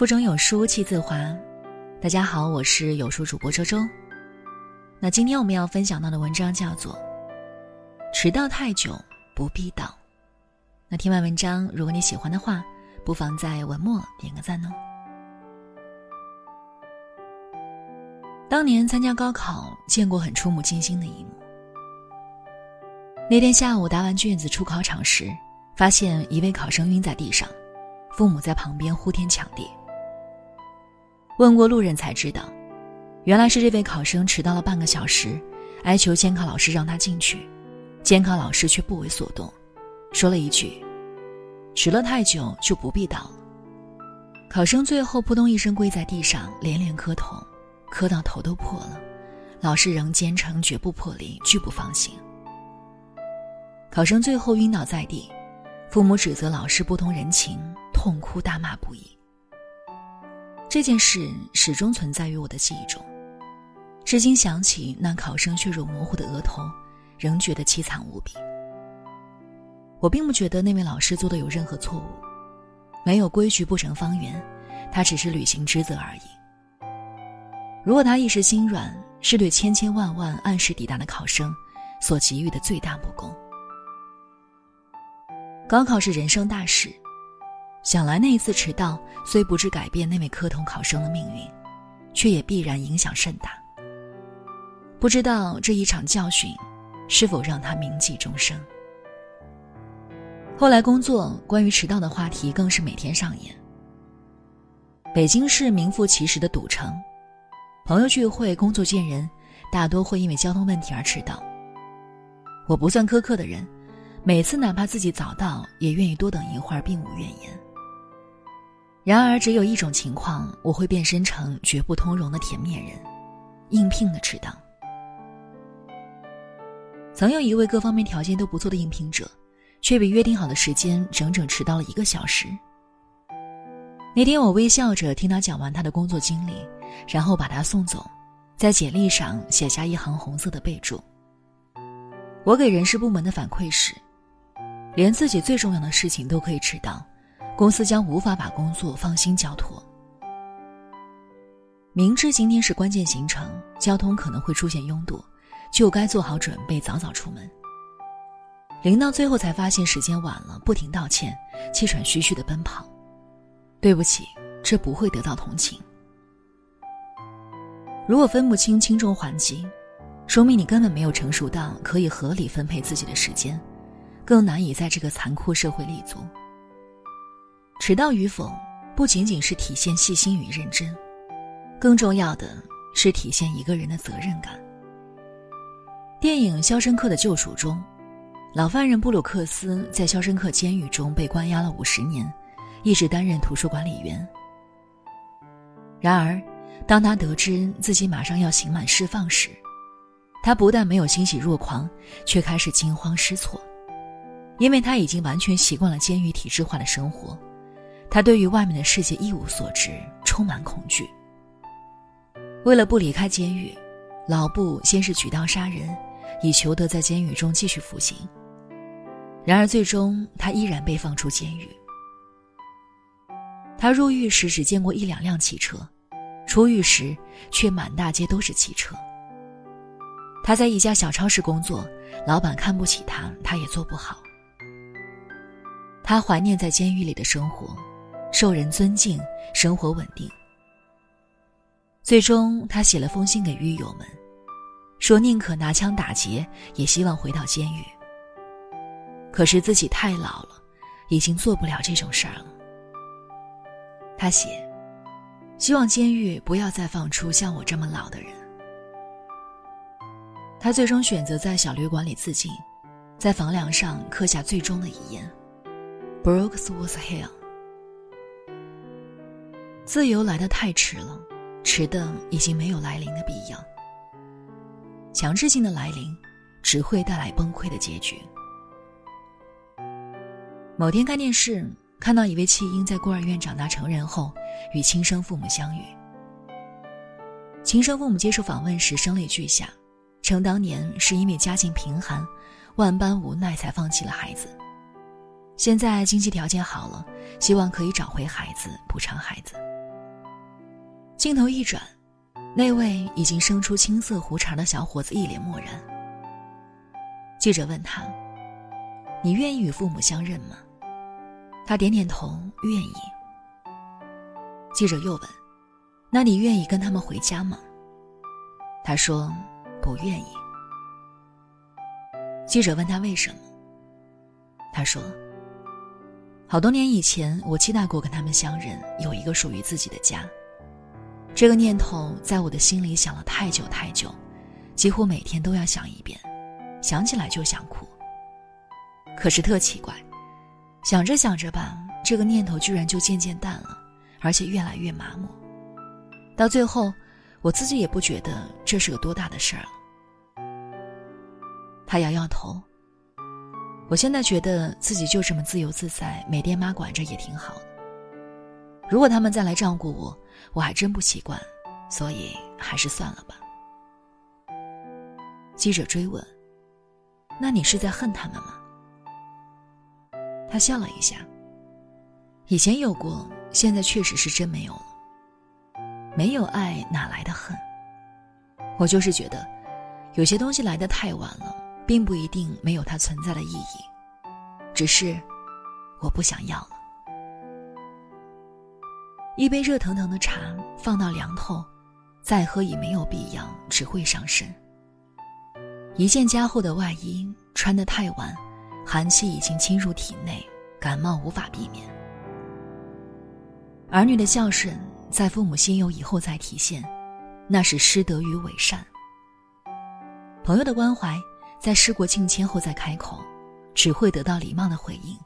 腹中有书气自华。大家好，我是有书主播周周。那今天我们要分享到的文章叫做《迟到太久不必到》。那听完文章，如果你喜欢的话，不妨在文末点个赞哦。当年参加高考，见过很触目惊心的一幕。那天下午答完卷子出考场时，发现一位考生晕在地上，父母在旁边呼天抢地。问过路人才知道，原来是这位考生迟到了半个小时，哀求监考老师让他进去，监考老师却不为所动，说了一句：“迟了太久就不必到了。”考生最后扑通一声跪在地上，连连磕头，磕到头都破了，老师仍坚称绝不破例，拒不放行。考生最后晕倒在地，父母指责老师不通人情，痛哭大骂不已。这件事始终存在于我的记忆中，至今想起那考生血肉模糊的额头，仍觉得凄惨无比。我并不觉得那位老师做的有任何错误，没有规矩不成方圆，他只是履行职责而已。如果他一时心软，是对千千万万按时抵达的考生所给予的最大不公。高考是人生大事。想来那一次迟到，虽不致改变那位科同考生的命运，却也必然影响甚大。不知道这一场教训，是否让他铭记终生。后来工作，关于迟到的话题更是每天上演。北京市名副其实的堵城，朋友聚会、工作见人，大多会因为交通问题而迟到。我不算苛刻的人，每次哪怕自己早到，也愿意多等一会儿，并无怨言。然而，只有一种情况，我会变身成绝不通融的甜面人，应聘的迟到。曾有一位各方面条件都不错的应聘者，却比约定好的时间整整迟到了一个小时。那天，我微笑着听他讲完他的工作经历，然后把他送走，在简历上写下一行红色的备注。我给人事部门的反馈是，连自己最重要的事情都可以迟到。公司将无法把工作放心交托。明知今天是关键行程，交通可能会出现拥堵，就该做好准备，早早出门。临到最后才发现时间晚了，不停道歉，气喘吁吁的奔跑。对不起，这不会得到同情。如果分不清轻重缓急，说明你根本没有成熟到可以合理分配自己的时间，更难以在这个残酷社会立足。迟到与否，不仅仅是体现细心与认真，更重要的是体现一个人的责任感。电影《肖申克的救赎》中，老犯人布鲁克斯在肖申克监狱中被关押了五十年，一直担任图书管理员。然而，当他得知自己马上要刑满释放时，他不但没有欣喜若狂，却开始惊慌失措，因为他已经完全习惯了监狱体制化的生活。他对于外面的世界一无所知，充满恐惧。为了不离开监狱，老布先是举刀杀人，以求得在监狱中继续服刑。然而，最终他依然被放出监狱。他入狱时只见过一两辆汽车，出狱时却满大街都是汽车。他在一家小超市工作，老板看不起他，他也做不好。他怀念在监狱里的生活。受人尊敬，生活稳定。最终，他写了封信给狱友们，说宁可拿枪打劫，也希望回到监狱。可是自己太老了，已经做不了这种事儿了。他写，希望监狱不要再放出像我这么老的人。他最终选择在小旅馆里自尽，在房梁上刻下最终的遗言：“Brooks was here。”自由来得太迟了，迟的已经没有来临的必要。强制性的来临，只会带来崩溃的结局。某天看电视，看到一位弃婴在孤儿院长大成人后，与亲生父母相遇。亲生父母接受访问时声泪俱下，称当年是因为家境贫寒，万般无奈才放弃了孩子。现在经济条件好了，希望可以找回孩子，补偿孩子。镜头一转，那位已经生出青色胡茬的小伙子一脸漠然。记者问他：“你愿意与父母相认吗？”他点点头，愿意。记者又问：“那你愿意跟他们回家吗？”他说：“不愿意。”记者问他为什么，他说：“好多年以前，我期待过跟他们相认，有一个属于自己的家。这个念头在我的心里想了太久太久，几乎每天都要想一遍，想起来就想哭。可是特奇怪。”想着想着吧，这个念头居然就渐渐淡了，而且越来越麻木。到最后，我自己也不觉得这是个多大的事儿了。他摇摇头。我现在觉得自己就这么自由自在，没爹妈管着也挺好的。如果他们再来照顾我，我还真不习惯，所以还是算了吧。记者追问：“那你是在恨他们吗？”他笑了一下。以前有过，现在确实是真没有了。没有爱，哪来的恨？我就是觉得，有些东西来的太晚了，并不一定没有它存在的意义，只是我不想要了。一杯热腾腾的茶放到凉透，再喝已没有必要，只会伤身。一件加厚的外衣穿得太晚。寒气已经侵入体内，感冒无法避免。儿女的孝顺在父母心有以后再体现，那是师德与伪善。朋友的关怀在事过境迁后再开口，只会得到礼貌的回应，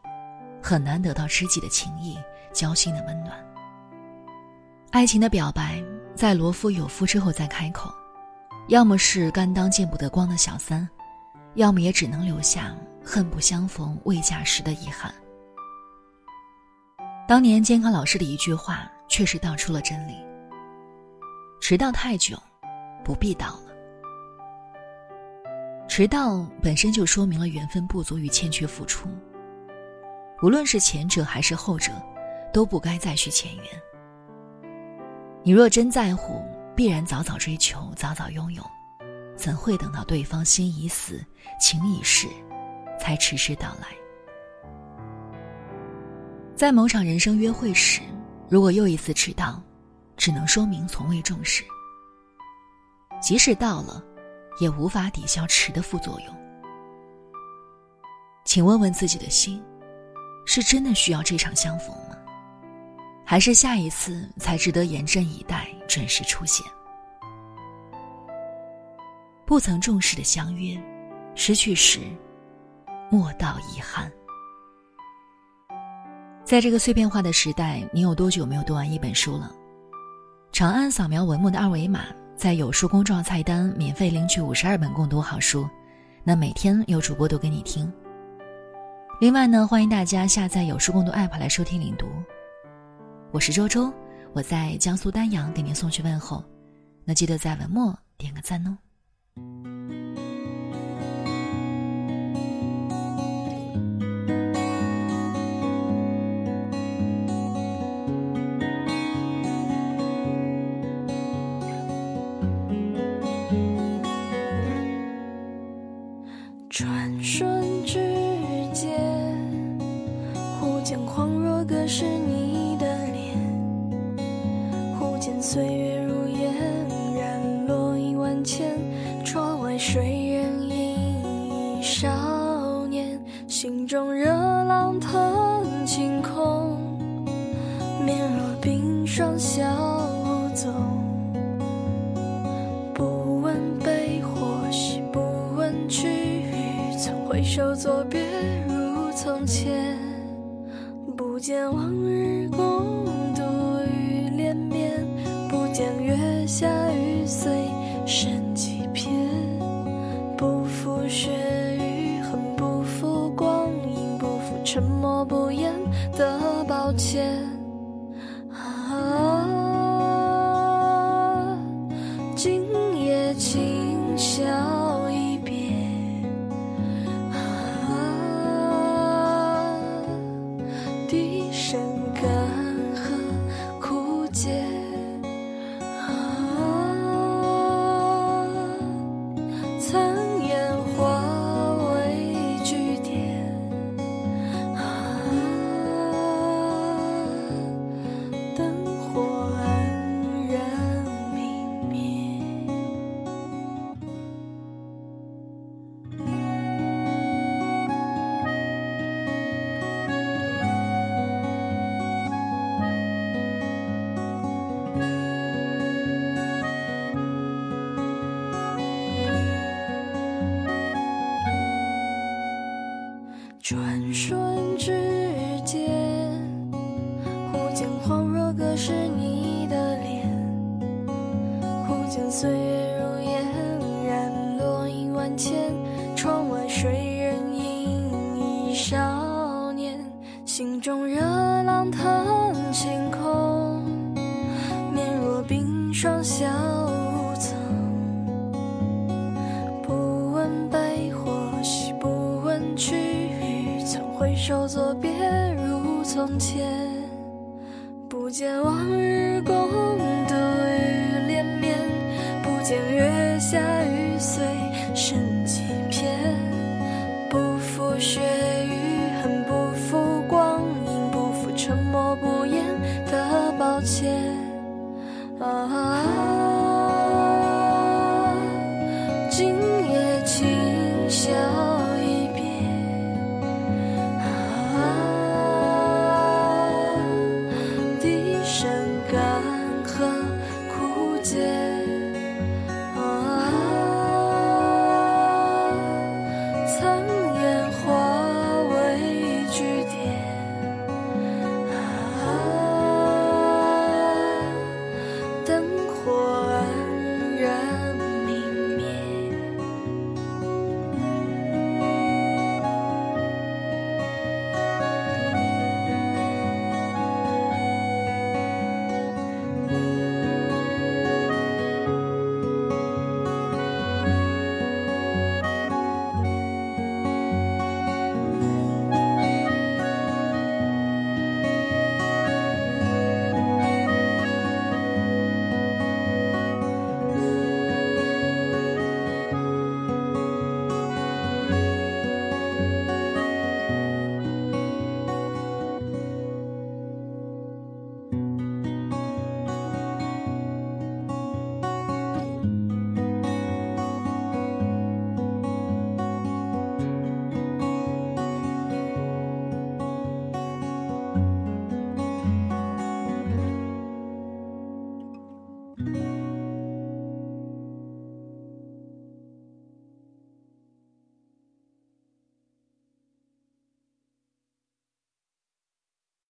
很难得到知己的情谊、交心的温暖。爱情的表白在罗夫有夫之后再开口，要么是甘当见不得光的小三，要么也只能留下。恨不相逢未嫁时的遗憾。当年监考老师的一句话，确实道出了真理：迟到太久，不必到了。迟到本身就说明了缘分不足与欠缺付出。无论是前者还是后者，都不该再续前缘。你若真在乎，必然早早追求，早早拥有，怎会等到对方心已死，情已逝？才迟迟到来。在某场人生约会时，如果又一次迟到，只能说明从未重视。即使到了，也无法抵消迟的副作用。请问问自己的心，是真的需要这场相逢吗？还是下一次才值得严阵以待，准时出现？不曾重视的相约，失去时。莫道遗憾。在这个碎片化的时代，你有多久没有读完一本书了？长按扫描文末的二维码，在有书公众号菜单免费领取五十二本共读好书，那每天有主播读给你听。另外呢，欢迎大家下载有书共读 APP 来收听领读。我是周周，我在江苏丹阳给您送去问候，那记得在文末点个赞哦。岁月如烟，染落一万千。窗外谁人吟少年？心中热浪腾青空，面若冰霜笑无踪。不问悲或喜，不问去与从，挥手作别如从前，不见往。手作别如从前。不见往日共